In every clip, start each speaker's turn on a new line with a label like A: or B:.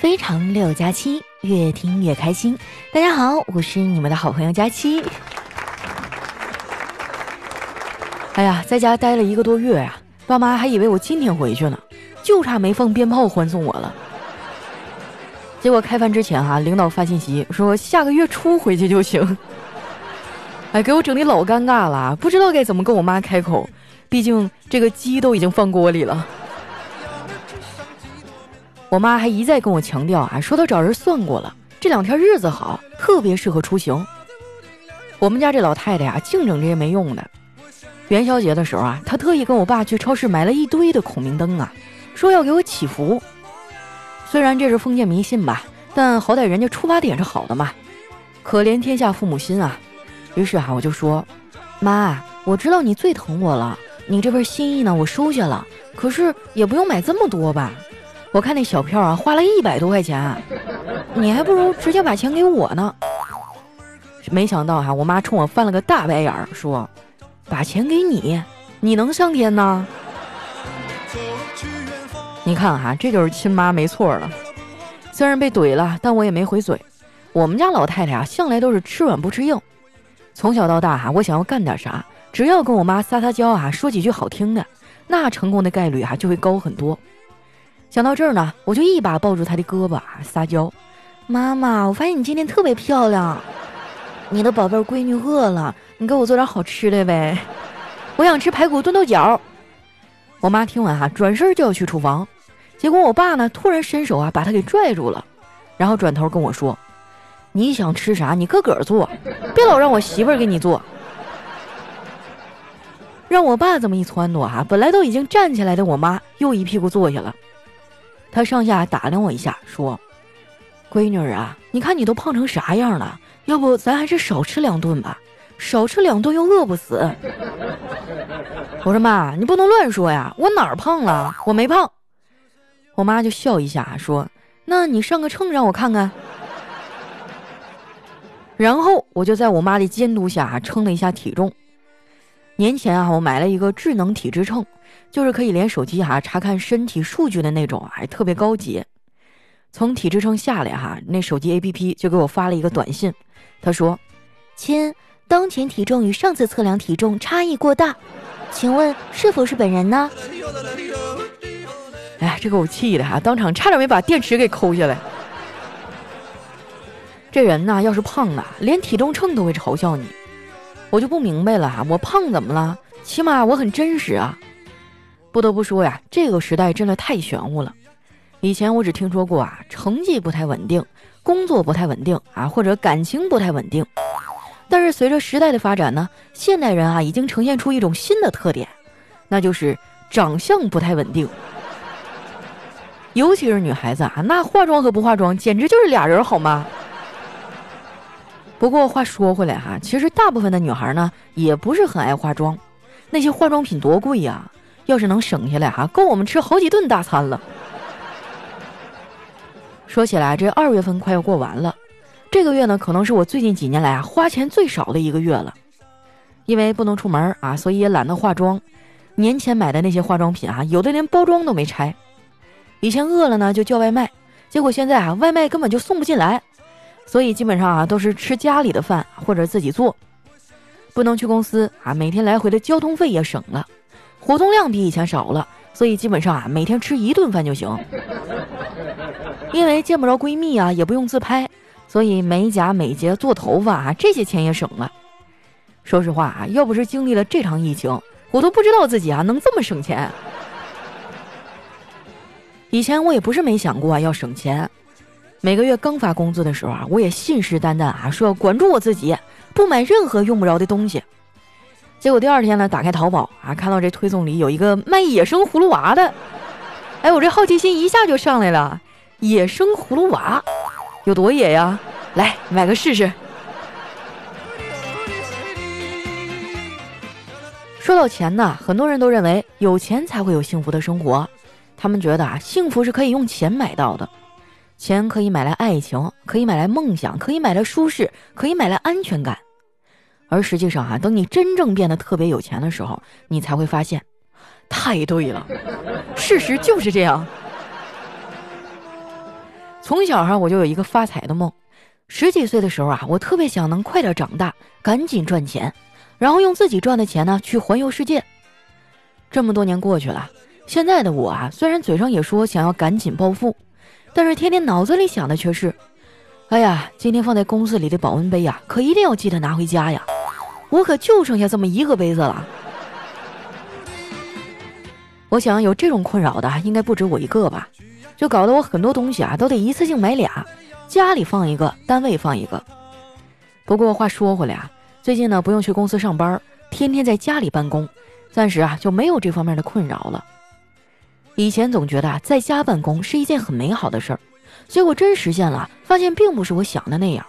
A: 非常六加七，越听越开心。大家好，我是你们的好朋友佳期。哎呀，在家待了一个多月呀，爸妈还以为我今天回去呢，就差没放鞭炮欢送我了。结果开饭之前哈，领导发信息说下个月初回去就行。哎，给我整的老尴尬了，不知道该怎么跟我妈开口，毕竟这个鸡都已经放锅里了。我妈还一再跟我强调啊，说她找人算过了，这两天日子好，特别适合出行。我们家这老太太呀，净整这些没用的。元宵节的时候啊，她特意跟我爸去超市买了一堆的孔明灯啊，说要给我祈福。虽然这是封建迷信吧，但好歹人家出发点是好的嘛。可怜天下父母心啊！于是啊，我就说，妈，我知道你最疼我了，你这份心意呢，我收下了。可是也不用买这么多吧？我看那小票啊，花了一百多块钱，你还不如直接把钱给我呢。没想到哈，我妈冲我翻了个大白眼儿，说。把钱给你，你能上天呢？你看哈，这就是亲妈没错了。虽然被怼了，但我也没回嘴。我们家老太太啊，向来都是吃软不吃硬。从小到大哈，我想要干点啥，只要跟我妈撒撒娇啊，说几句好听的，那成功的概率哈就会高很多。想到这儿呢，我就一把抱住她的胳膊啊，撒娇：“妈妈，我发现你今天特别漂亮。你的宝贝闺女饿了。”你给我做点好吃的呗，我想吃排骨炖豆角。我妈听完哈，转身就要去厨房，结果我爸呢突然伸手啊把他给拽住了，然后转头跟我说：“你想吃啥，你自个儿做，别老让我媳妇儿给你做。”让我爸这么一撺掇哈，本来都已经站起来的我妈又一屁股坐下了。她上下打量我一下，说：“闺女啊，你看你都胖成啥样了，要不咱还是少吃两顿吧。”少吃两顿又饿不死。我说妈，你不能乱说呀，我哪儿胖了？我没胖。我妈就笑一下说：“那你上个秤让我看看。”然后我就在我妈的监督下称了一下体重。年前啊，我买了一个智能体脂秤，就是可以连手机哈查看身体数据的那种，还特别高级。从体脂秤下来哈，那手机 APP 就给我发了一个短信，他说：“亲。”当前体重与上次测量体重差异过大，请问是否是本人呢？哎，这给我气的哈，当场差点没把电池给抠下来。这人呐，要是胖了，连体重秤都会嘲笑你。我就不明白了哈，我胖怎么了？起码我很真实啊。不得不说呀，这个时代真的太玄乎了。以前我只听说过啊，成绩不太稳定，工作不太稳定啊，或者感情不太稳定。但是随着时代的发展呢，现代人啊已经呈现出一种新的特点，那就是长相不太稳定。尤其是女孩子啊，那化妆和不化妆简直就是俩人，好吗？不过话说回来哈，其实大部分的女孩呢也不是很爱化妆，那些化妆品多贵呀，要是能省下来哈，够我们吃好几顿大餐了。说起来，这二月份快要过完了。这个月呢，可能是我最近几年来啊花钱最少的一个月了，因为不能出门啊，所以也懒得化妆。年前买的那些化妆品啊，有的连包装都没拆。以前饿了呢就叫外卖，结果现在啊外卖根本就送不进来，所以基本上啊都是吃家里的饭或者自己做。不能去公司啊，每天来回的交通费也省了，活动量比以前少了，所以基本上啊每天吃一顿饭就行。因为见不着闺蜜啊，也不用自拍。所以美甲、美睫、做头发啊，这些钱也省了。说实话啊，要不是经历了这场疫情，我都不知道自己啊能这么省钱。以前我也不是没想过啊要省钱，每个月刚发工资的时候啊，我也信誓旦旦啊说要管住我自己，不买任何用不着的东西。结果第二天呢，打开淘宝啊，看到这推送里有一个卖野生葫芦娃的，哎，我这好奇心一下就上来了，野生葫芦娃。有多野呀！来买个试试。说到钱呢，很多人都认为有钱才会有幸福的生活。他们觉得啊，幸福是可以用钱买到的，钱可以买来爱情，可以买来梦想，可以买来舒适，可以买来安全感。而实际上啊，等你真正变得特别有钱的时候，你才会发现，太对了，事实就是这样。从小哈我就有一个发财的梦，十几岁的时候啊，我特别想能快点长大，赶紧赚钱，然后用自己赚的钱呢去环游世界。这么多年过去了，现在的我啊，虽然嘴上也说想要赶紧暴富，但是天天脑子里想的却是，哎呀，今天放在公司里的保温杯呀，可一定要记得拿回家呀，我可就剩下这么一个杯子了。我想有这种困扰的应该不止我一个吧，就搞得我很多东西啊都得一次性买俩，家里放一个，单位放一个。不过话说回来啊，最近呢不用去公司上班，天天在家里办公，暂时啊就没有这方面的困扰了。以前总觉得啊在家办公是一件很美好的事儿，结果真实现了，发现并不是我想的那样。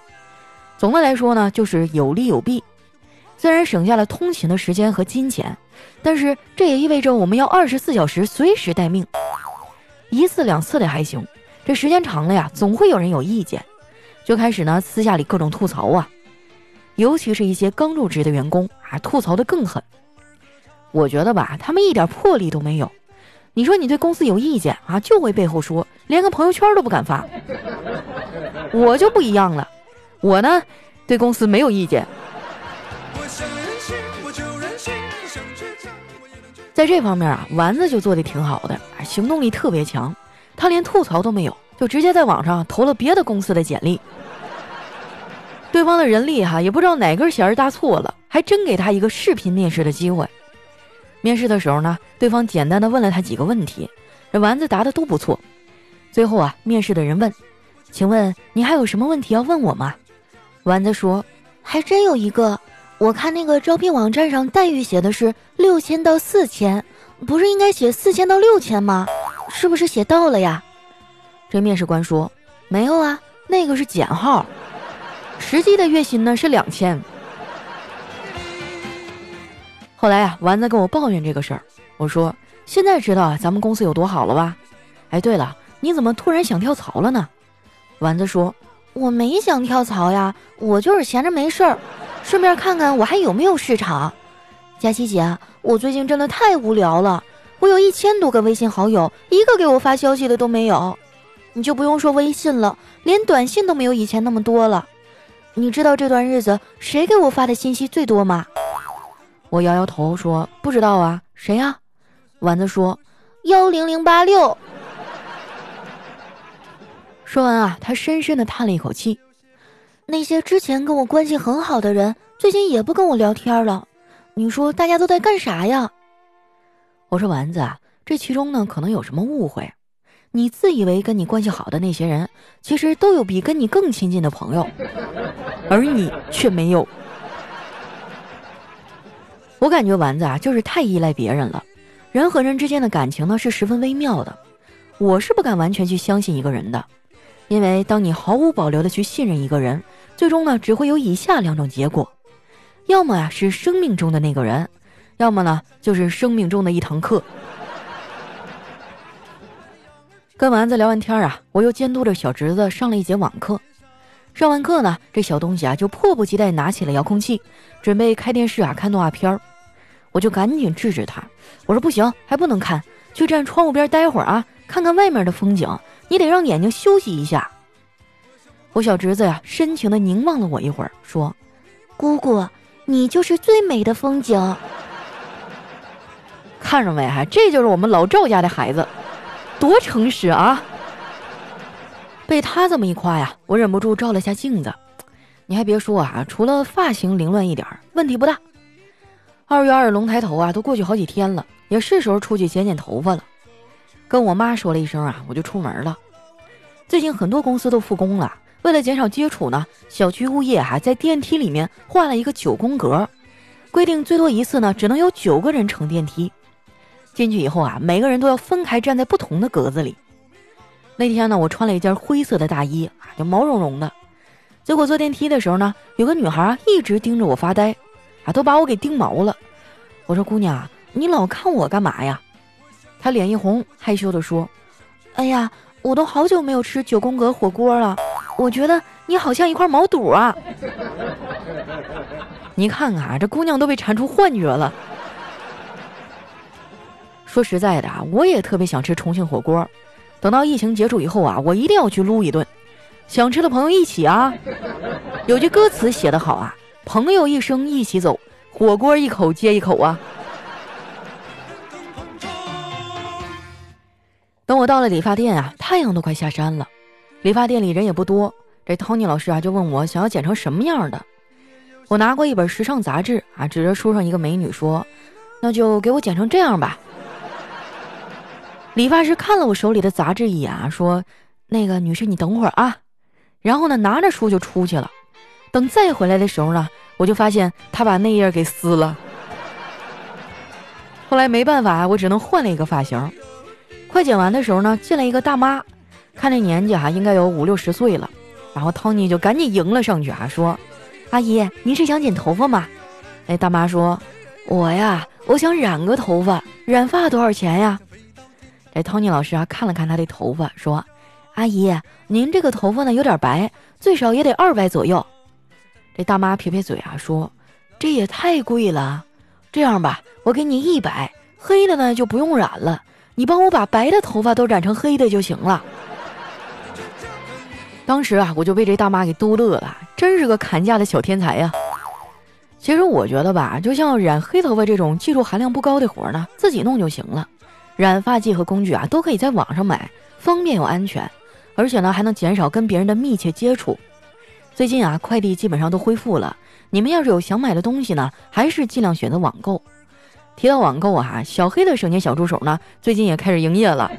A: 总的来说呢，就是有利有弊。虽然省下了通勤的时间和金钱，但是这也意味着我们要二十四小时随时待命，一次两次的还行，这时间长了呀，总会有人有意见，就开始呢私下里各种吐槽啊，尤其是一些刚入职的员工啊，吐槽的更狠。我觉得吧，他们一点魄力都没有。你说你对公司有意见啊，就会背后说，连个朋友圈都不敢发。我就不一样了，我呢对公司没有意见。在这方面啊，丸子就做的挺好的，行动力特别强。他连吐槽都没有，就直接在网上投了别的公司的简历。对方的人力哈也不知道哪根弦搭错了，还真给他一个视频面试的机会。面试的时候呢，对方简单的问了他几个问题，这丸子答的都不错。最后啊，面试的人问：“请问你还有什么问题要问我吗？”丸子说：“还真有一个。”我看那个招聘网站上待遇写的是六千到四千，不是应该写四千到六千吗？是不是写到了呀？这面试官说没有啊，那个是减号，实际的月薪呢是两千。后来呀，丸子跟我抱怨这个事儿，我说现在知道咱们公司有多好了吧？哎，对了，你怎么突然想跳槽了呢？丸子说我没想跳槽呀，我就是闲着没事儿。顺便看看我还有没有市场，佳琪姐，我最近真的太无聊了。我有一千多个微信好友，一个给我发消息的都没有。你就不用说微信了，连短信都没有以前那么多了。你知道这段日子谁给我发的信息最多吗？我摇摇头说不知道啊，谁呀？丸子说幺零零八六。说完啊，他深深的叹了一口气。那些之前跟我关系很好的人，最近也不跟我聊天了。你说大家都在干啥呀？我说丸子啊，这其中呢可能有什么误会。你自以为跟你关系好的那些人，其实都有比跟你更亲近的朋友，而你却没有。我感觉丸子啊，就是太依赖别人了。人和人之间的感情呢，是十分微妙的。我是不敢完全去相信一个人的，因为当你毫无保留的去信任一个人。最终呢，只会有以下两种结果，要么呀是生命中的那个人，要么呢就是生命中的一堂课。跟丸子聊完天啊，我又监督着小侄子上了一节网课。上完课呢，这小东西啊就迫不及待拿起了遥控器，准备开电视啊看动画片儿。我就赶紧制止他，我说不行，还不能看，去站窗户边待会儿啊，看看外面的风景，你得让眼睛休息一下。我小侄子呀，深情的凝望了我一会儿，说：“姑姑，你就是最美的风景。看着没？哈，这就是我们老赵家的孩子，多诚实啊！”被他这么一夸呀，我忍不住照了下镜子。你还别说啊，除了发型凌乱一点，问题不大。二月二龙抬头啊，都过去好几天了，也是时候出去剪剪头发了。跟我妈说了一声啊，我就出门了。最近很多公司都复工了。为了减少接触呢，小区物业还在电梯里面画了一个九宫格，规定最多一次呢只能有九个人乘电梯。进去以后啊，每个人都要分开站在不同的格子里。那天呢，我穿了一件灰色的大衣啊，就毛茸茸的。结果坐电梯的时候呢，有个女孩啊一直盯着我发呆，啊，都把我给盯毛了。我说：“姑娘，你老看我干嘛呀？”她脸一红，害羞地说：“哎呀，我都好久没有吃九宫格火锅了。”我觉得你好像一块毛肚啊！你看看啊，这姑娘都被馋出幻觉了。说实在的啊，我也特别想吃重庆火锅，等到疫情结束以后啊，我一定要去撸一顿。想吃的朋友一起啊！有句歌词写得好啊，朋友一生一起走，火锅一口接一口啊。等我到了理发店啊，太阳都快下山了，理发店里人也不多。这 Tony 老师啊就问我想要剪成什么样的。我拿过一本时尚杂志啊，指着书上一个美女说：“那就给我剪成这样吧。”理发师看了我手里的杂志一眼啊，说：“那个女士，你等会儿啊。”然后呢，拿着书就出去了。等再回来的时候呢，我就发现他把那页给撕了。后来没办法，我只能换了一个发型。快剪完的时候呢，进来一个大妈，看这年纪哈，应该有五六十岁了。然后 Tony 就赶紧迎了上去啊，说：“阿姨，您是想剪头发吗？”哎，大妈说：“我呀，我想染个头发，染发多少钱呀？”这 Tony 老师啊，看了看他的头发，说。阿姨，您这个头发呢有点白，最少也得二百左右。这大妈撇撇嘴啊，说：“这也太贵了。这样吧，我给你一百，黑的呢就不用染了，你帮我把白的头发都染成黑的就行了。”当时啊，我就被这大妈给逗乐了，真是个砍价的小天才呀。其实我觉得吧，就像染黑头发这种技术含量不高的活呢，自己弄就行了。染发剂和工具啊，都可以在网上买，方便又安全。而且呢，还能减少跟别人的密切接触。最近啊，快递基本上都恢复了。你们要是有想买的东西呢，还是尽量选择网购。提到网购啊，小黑的省钱小助手呢，最近也开始营业了。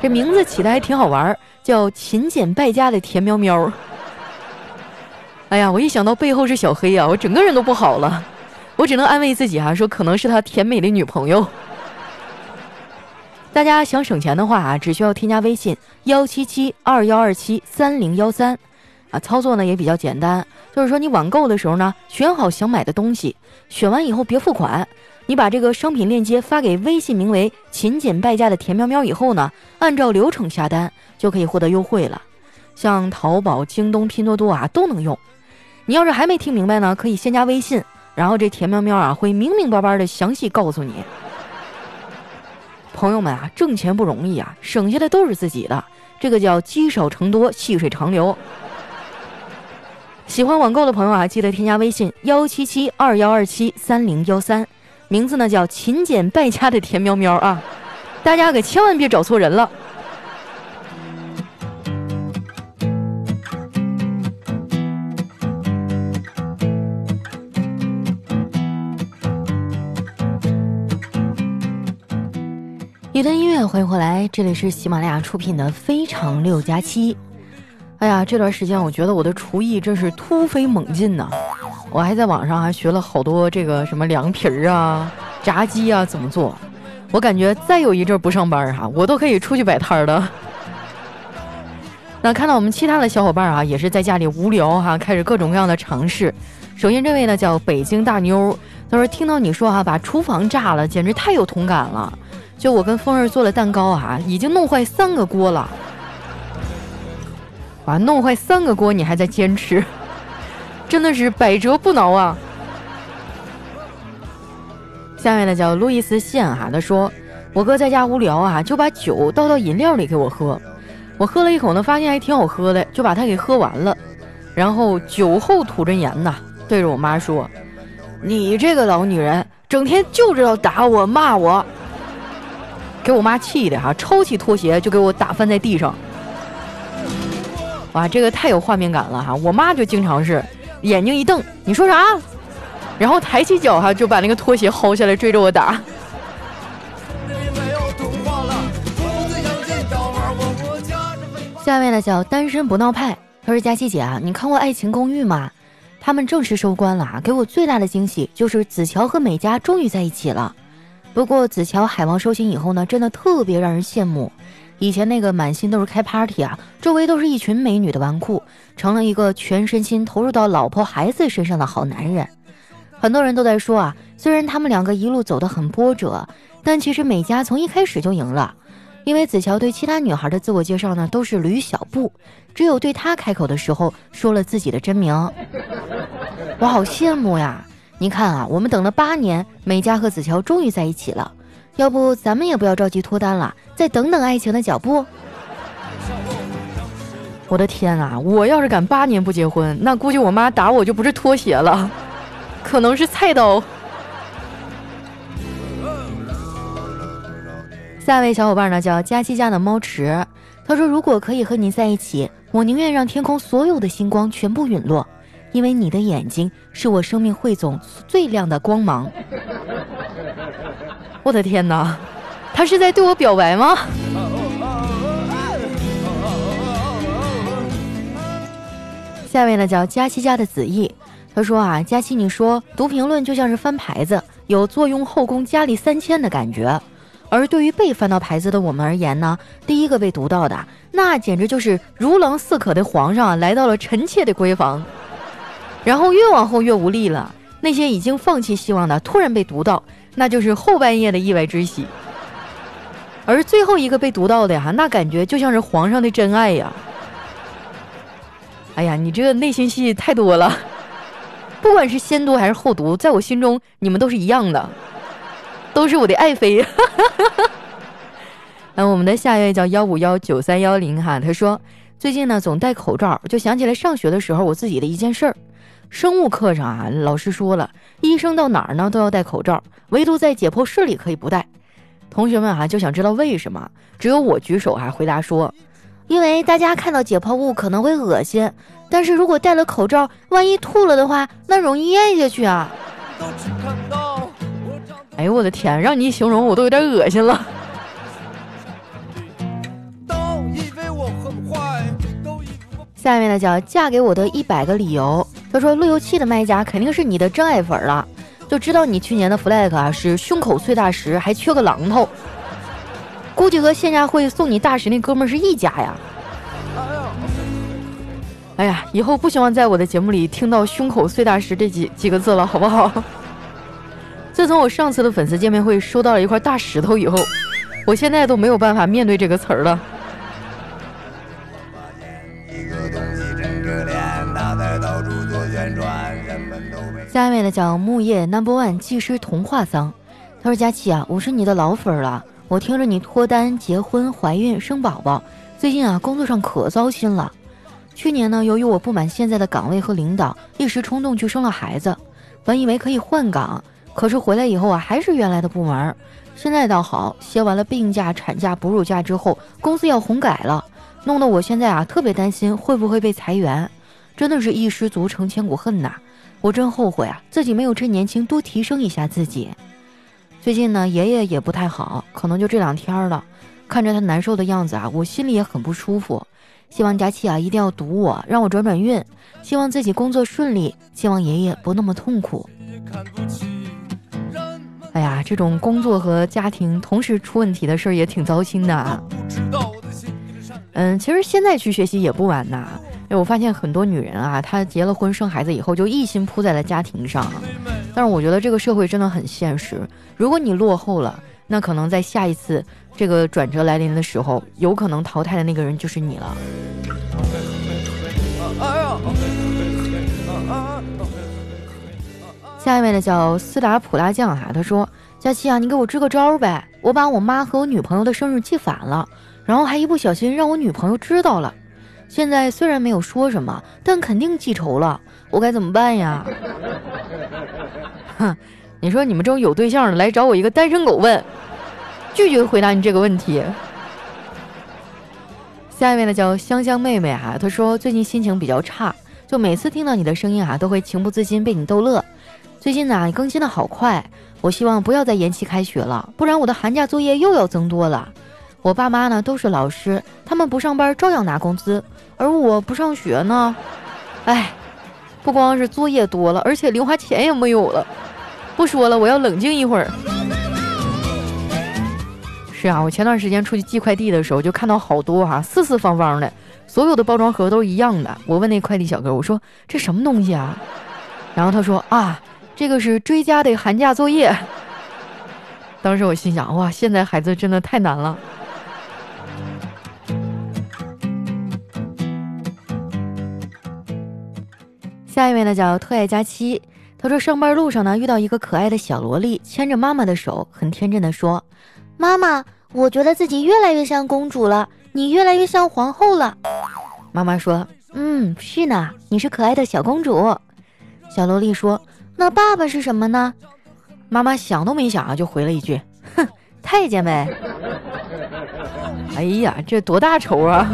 A: 这名字起的还挺好玩，叫“勤俭败家的甜喵喵”。哎呀，我一想到背后是小黑啊，我整个人都不好了。我只能安慰自己啊，说可能是他甜美的女朋友。大家想省钱的话啊，只需要添加微信幺七七二幺二七三零幺三，啊，操作呢也比较简单，就是说你网购的时候呢，选好想买的东西，选完以后别付款，你把这个商品链接发给微信名为“勤俭败家”的田喵喵以后呢，按照流程下单就可以获得优惠了。像淘宝、京东、拼多多啊都能用。你要是还没听明白呢，可以先加微信，然后这田喵喵啊会明明白白的详细告诉你。朋友们啊，挣钱不容易啊，省下的都是自己的，这个叫积少成多，细水长流。喜欢网购的朋友啊，记得添加微信幺七七二幺二七三零幺三，名字呢叫勤俭败家的田喵喵啊，大家可千万别找错人了。一段音乐，欢迎回来，这里是喜马拉雅出品的《非常六加七》。哎呀，这段时间我觉得我的厨艺真是突飞猛进呐！我还在网上还学了好多这个什么凉皮儿啊、炸鸡啊怎么做。我感觉再有一阵不上班哈，我都可以出去摆摊的。那看到我们其他的小伙伴儿啊，也是在家里无聊哈，开始各种各样的尝试。首先这位呢叫北京大妞，他说听到你说哈把厨房炸了，简直太有同感了。就我跟风儿做了蛋糕啊，已经弄坏三个锅了。把，弄坏三个锅你还在坚持，真的是百折不挠啊！下面呢叫路易斯线哈，他说我哥在家无聊啊，就把酒倒到饮料里给我喝。我喝了一口呢，发现还挺好喝的，就把它给喝完了。然后酒后吐真言呐，对着我妈说：“你这个老女人，整天就知道打我骂我。”给我妈气的哈，抄起拖鞋就给我打翻在地上。哇，这个太有画面感了哈！我妈就经常是眼睛一瞪，你说啥？然后抬起脚哈，就把那个拖鞋薅下来追着我打。下面呢叫单身不闹派，他说佳琪姐啊，你看过《爱情公寓》吗？他们正式收官了啊，给我最大的惊喜就是子乔和美嘉终于在一起了。不过子乔海王收心以后呢，真的特别让人羡慕。以前那个满心都是开 party 啊，周围都是一群美女的纨绔，成了一个全身心投入到老婆孩子身上的好男人。很多人都在说啊，虽然他们两个一路走得很波折，但其实美嘉从一开始就赢了，因为子乔对其他女孩的自我介绍呢都是吕小布，只有对他开口的时候说了自己的真名。我好羡慕呀。你看啊，我们等了八年，美嘉和子乔终于在一起了。要不咱们也不要着急脱单了，再等等爱情的脚步。我的天啊！我要是敢八年不结婚，那估计我妈打我就不是拖鞋了，可能是菜刀。下一位小伙伴呢叫佳期家的猫池，他说：“如果可以和你在一起，我宁愿让天空所有的星光全部陨落，因为你的眼睛是我生命汇总最亮的光芒。”我的天哪，他是在对我表白吗？下位呢叫佳期家的子毅，他说啊，佳期你说读评论就像是翻牌子，有坐拥后宫佳丽三千的感觉。而对于被翻到牌子的我们而言呢，第一个被读到的，那简直就是如狼似渴的皇上来到了臣妾的闺房。然后越往后越无力了，那些已经放弃希望的突然被读到，那就是后半夜的意外之喜。而最后一个被读到的呀，那感觉就像是皇上的真爱呀。哎呀，你这个内心戏太多了，不管是先读还是后读，在我心中你们都是一样的，都是我的爱妃。那我们的下一位叫幺五幺九三幺零哈，他说最近呢总戴口罩，就想起来上学的时候我自己的一件事儿。生物课上啊，老师说了，医生到哪儿呢都要戴口罩，唯独在解剖室里可以不戴。同学们啊就想知道为什么，只有我举手啊回答说。因为大家看到解剖物可能会恶心，但是如果戴了口罩，万一吐了的话，那容易咽下去啊！哎呦我的天，让你一形容我都有点恶心了。下面呢叫嫁给我的一百个理由，他说路由器的卖家肯定是你的真爱粉了，就知道你去年的 flag 啊是胸口碎大石，还缺个榔头。估计和线下会送你大石那哥们是一家呀！哎呀，以后不希望在我的节目里听到“胸口碎大石”这几几个字了，好不好？自从我上次的粉丝见面会收到了一块大石头以后，我现在都没有办法面对这个词儿了。下面的叫木叶 Number One 技师童话桑，他说：“佳琪啊，我是你的老粉了。”我听着你脱单、结婚、怀孕、生宝宝，最近啊工作上可糟心了。去年呢，由于我不满现在的岗位和领导，一时冲动去生了孩子。本以为可以换岗，可是回来以后啊还是原来的部门。现在倒好，歇完了病假、产假、哺乳假之后，公司要红改了，弄得我现在啊特别担心会不会被裁员。真的是一失足成千古恨呐！我真后悔啊，自己没有趁年轻多提升一下自己。最近呢，爷爷也不太好，可能就这两天了。看着他难受的样子啊，我心里也很不舒服。希望佳琪啊一定要堵我，让我转转运。希望自己工作顺利，希望爷爷不那么痛苦。哎呀，这种工作和家庭同时出问题的事儿也挺糟心的啊。嗯，其实现在去学习也不晚呐。哎，我发现很多女人啊，她结了婚生孩子以后就一心扑在了家庭上。但是我觉得这个社会真的很现实，如果你落后了，那可能在下一次这个转折来临的时候，有可能淘汰的那个人就是你了。下一位呢叫斯达普拉酱哈，他说：“佳期啊，你给我支个招呗，我把我妈和我女朋友的生日记反了，然后还一不小心让我女朋友知道了。”现在虽然没有说什么，但肯定记仇了，我该怎么办呀？哼，你说你们这种有对象的来找我一个单身狗问，拒绝回答你这个问题。下一位呢叫香香妹妹啊，她说最近心情比较差，就每次听到你的声音啊，都会情不自禁被你逗乐。最近呢，你更新的好快，我希望不要再延期开学了，不然我的寒假作业又要增多了。我爸妈呢都是老师，他们不上班照样拿工资。而我不上学呢，哎，不光是作业多了，而且零花钱也没有了。不说了，我要冷静一会儿。是啊，我前段时间出去寄快递的时候，就看到好多哈四四方方的，所有的包装盒都一样的。我问那快递小哥，我说这什么东西啊？然后他说啊，这个是追加的寒假作业。当时我心想，哇，现在孩子真的太难了。位呢叫特爱佳期，他说上班路上呢遇到一个可爱的小萝莉，牵着妈妈的手，很天真的说：“妈妈，我觉得自己越来越像公主了，
B: 你越来越像皇后了。”
A: 妈妈说：“
B: 嗯，是呢，你是可爱的小公主。”
A: 小萝莉说：“
B: 那爸爸是什么呢？”
A: 妈妈想都没想啊，就回了一句：“哼，太监呗。”哎呀，这多大仇啊！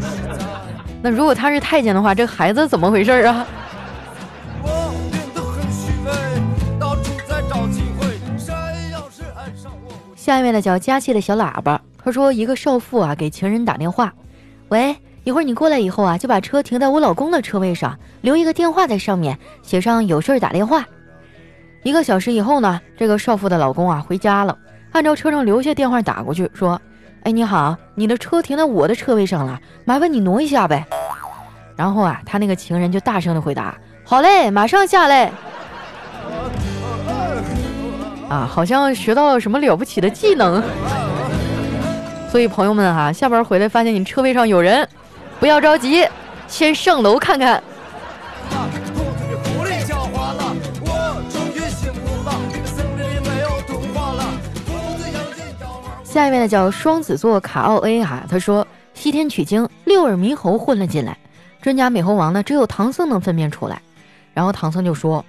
A: 那如果他是太监的话，这孩子怎么回事啊？下一位呢叫佳期的小喇叭，他说一个少妇啊给情人打电话，喂，一会儿你过来以后啊，就把车停在我老公的车位上，留一个电话在上面，写上有事儿打电话。一个小时以后呢，这个少妇的老公啊回家了，按照车上留下电话打过去，说，哎你好，你的车停在我的车位上了，麻烦你挪一下呗。然后啊，他那个情人就大声的回答，好嘞，马上下来。啊，好像学到了什么了不起的技能。所以朋友们哈，下班回来发现你车位上有人，不要着急，先上楼看看。下一位呢叫双子座卡奥 A 哈，他说西天取经，六耳猕猴混了进来，真假美猴王呢只有唐僧能分辨出来。然后唐僧就说，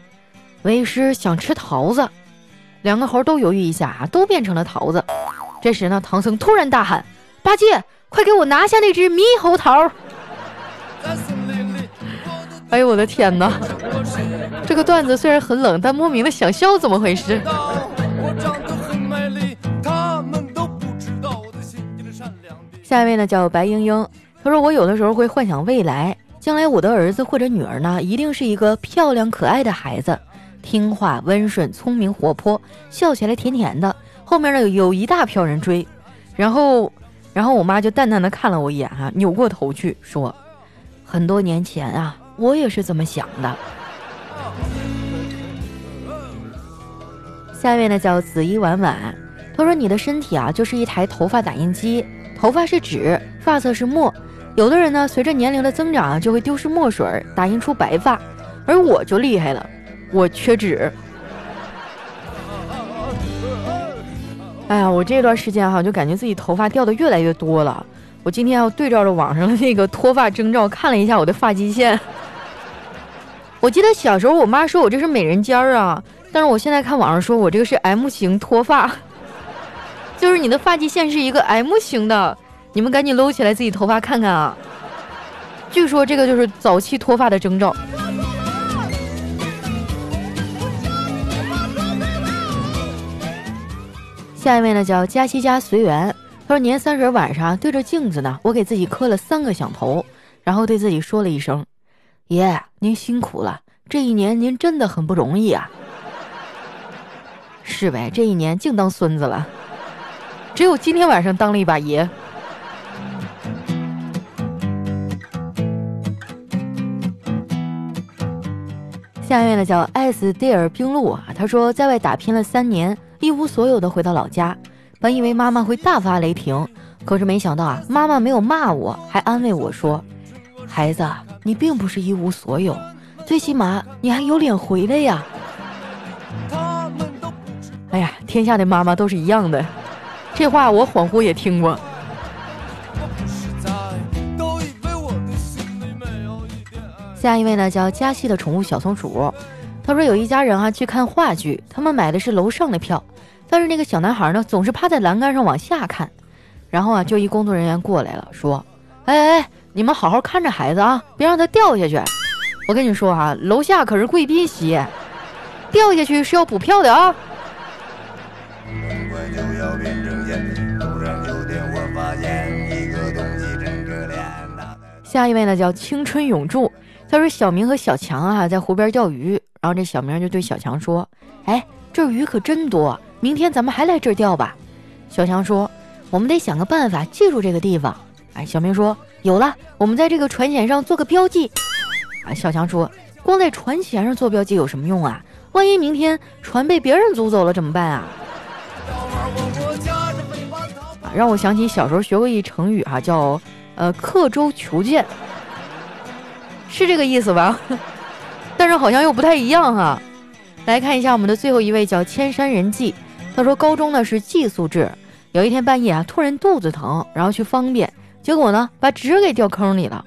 A: 为师想吃桃子。两个猴都犹豫一下啊，都变成了桃子。这时呢，唐僧突然大喊：“八戒，快给我拿下那只猕猴桃！” 哎呦我的天哪！这个段子虽然很冷，但莫名的想笑，怎么回事？下一位呢叫白英英，她说我有的时候会幻想未来，将来我的儿子或者女儿呢，一定是一个漂亮可爱的孩子。听话、温顺、聪明、活泼，笑起来甜甜的。后面呢有一大票人追，然后，然后我妈就淡淡的看了我一眼，哈，扭过头去说：“很多年前啊，我也是这么想的。”下一位呢叫紫衣婉婉，她说：“你的身体啊，就是一台头发打印机，头发是纸，发色是墨。有的人呢，随着年龄的增长啊，就会丢失墨水，打印出白发，而我就厉害了。”我缺纸。哎呀，我这段时间哈，就感觉自己头发掉的越来越多了。我今天要对照着网上的那个脱发征兆，看了一下我的发际线。我记得小时候我妈说我这是美人尖儿啊，但是我现在看网上说我这个是 M 型脱发，就是你的发际线是一个 M 型的。你们赶紧搂起来自己头发看看啊！据说这个就是早期脱发的征兆。下一位呢叫佳期家随缘，他说年三十晚上对着镜子呢，我给自己磕了三个响头，然后对自己说了一声：“爷，您辛苦了，这一年您真的很不容易啊。”是呗，这一年净当孙子了，只有今天晚上当了一把爷。下一位呢叫艾斯蒂尔冰露啊，他说在外打拼了三年。一无所有的回到老家，本以为妈妈会大发雷霆，可是没想到啊，妈妈没有骂我，还安慰我说：“孩子，你并不是一无所有，最起码你还有脸回来呀。”哎呀，天下的妈妈都是一样的，这话我恍惚也听过。下一位呢，叫佳西的宠物小松鼠。他说有一家人啊去看话剧，他们买的是楼上的票，但是那个小男孩呢总是趴在栏杆上往下看，然后啊就一工作人员过来了，说：“哎哎，你们好好看着孩子啊，别让他掉下去。我跟你说啊，楼下可是贵宾席，掉下去是要补票的啊。”下一位呢叫青春永驻，他说小明和小强啊在湖边钓鱼。然后这小明就对小强说：“哎，这鱼可真多，明天咱们还来这儿钓吧。”小强说：“我们得想个办法记住这个地方。”哎，小明说：“有了，我们在这个船舷上做个标记。”啊，小强说：“光在船舷上做标记有什么用啊？万一明天船被别人租走了怎么办啊？”啊，让我想起小时候学过一成语哈，叫“呃刻舟求剑”，是这个意思吧？但是好像又不太一样哈，来看一下我们的最后一位叫千山人迹，他说高中呢是寄宿制，有一天半夜啊突然肚子疼，然后去方便，结果呢，把纸给掉坑里了。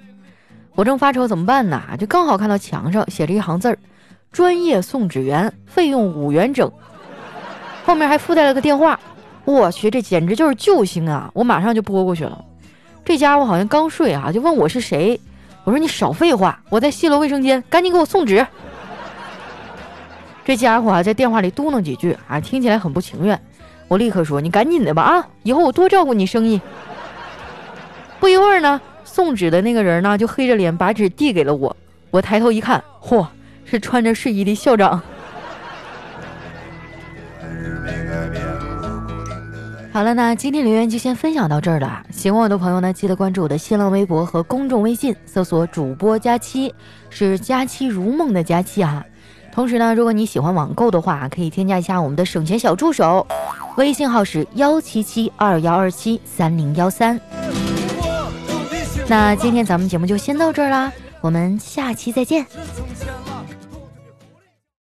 A: 我正发愁怎么办呢，就刚好看到墙上写着一行字儿：“专业送纸员，费用五元整。”后面还附带了个电话。我去，这简直就是救星啊！我马上就拨过去了。这家伙好像刚睡啊，就问我是谁。我说你少废话，我在西楼卫生间，赶紧给我送纸。这家伙啊，在电话里嘟囔几句啊，听起来很不情愿。我立刻说：“你赶紧的吧啊，以后我多照顾你生意。”不一会儿呢，送纸的那个人呢，就黑着脸把纸递给了我。我抬头一看，嚯，是穿着睡衣的校长。好了，那今天留言就先分享到这儿了。喜欢我的朋友呢，记得关注我的新浪微博和公众微信，搜索“主播佳期”，是“佳期如梦”的佳期啊。同时呢，如果你喜欢网购的话，可以添加一下我们的省钱小助手，微信号是幺七七二幺二七三零幺三。那今天咱们节目就先到这儿啦，我们下期再见。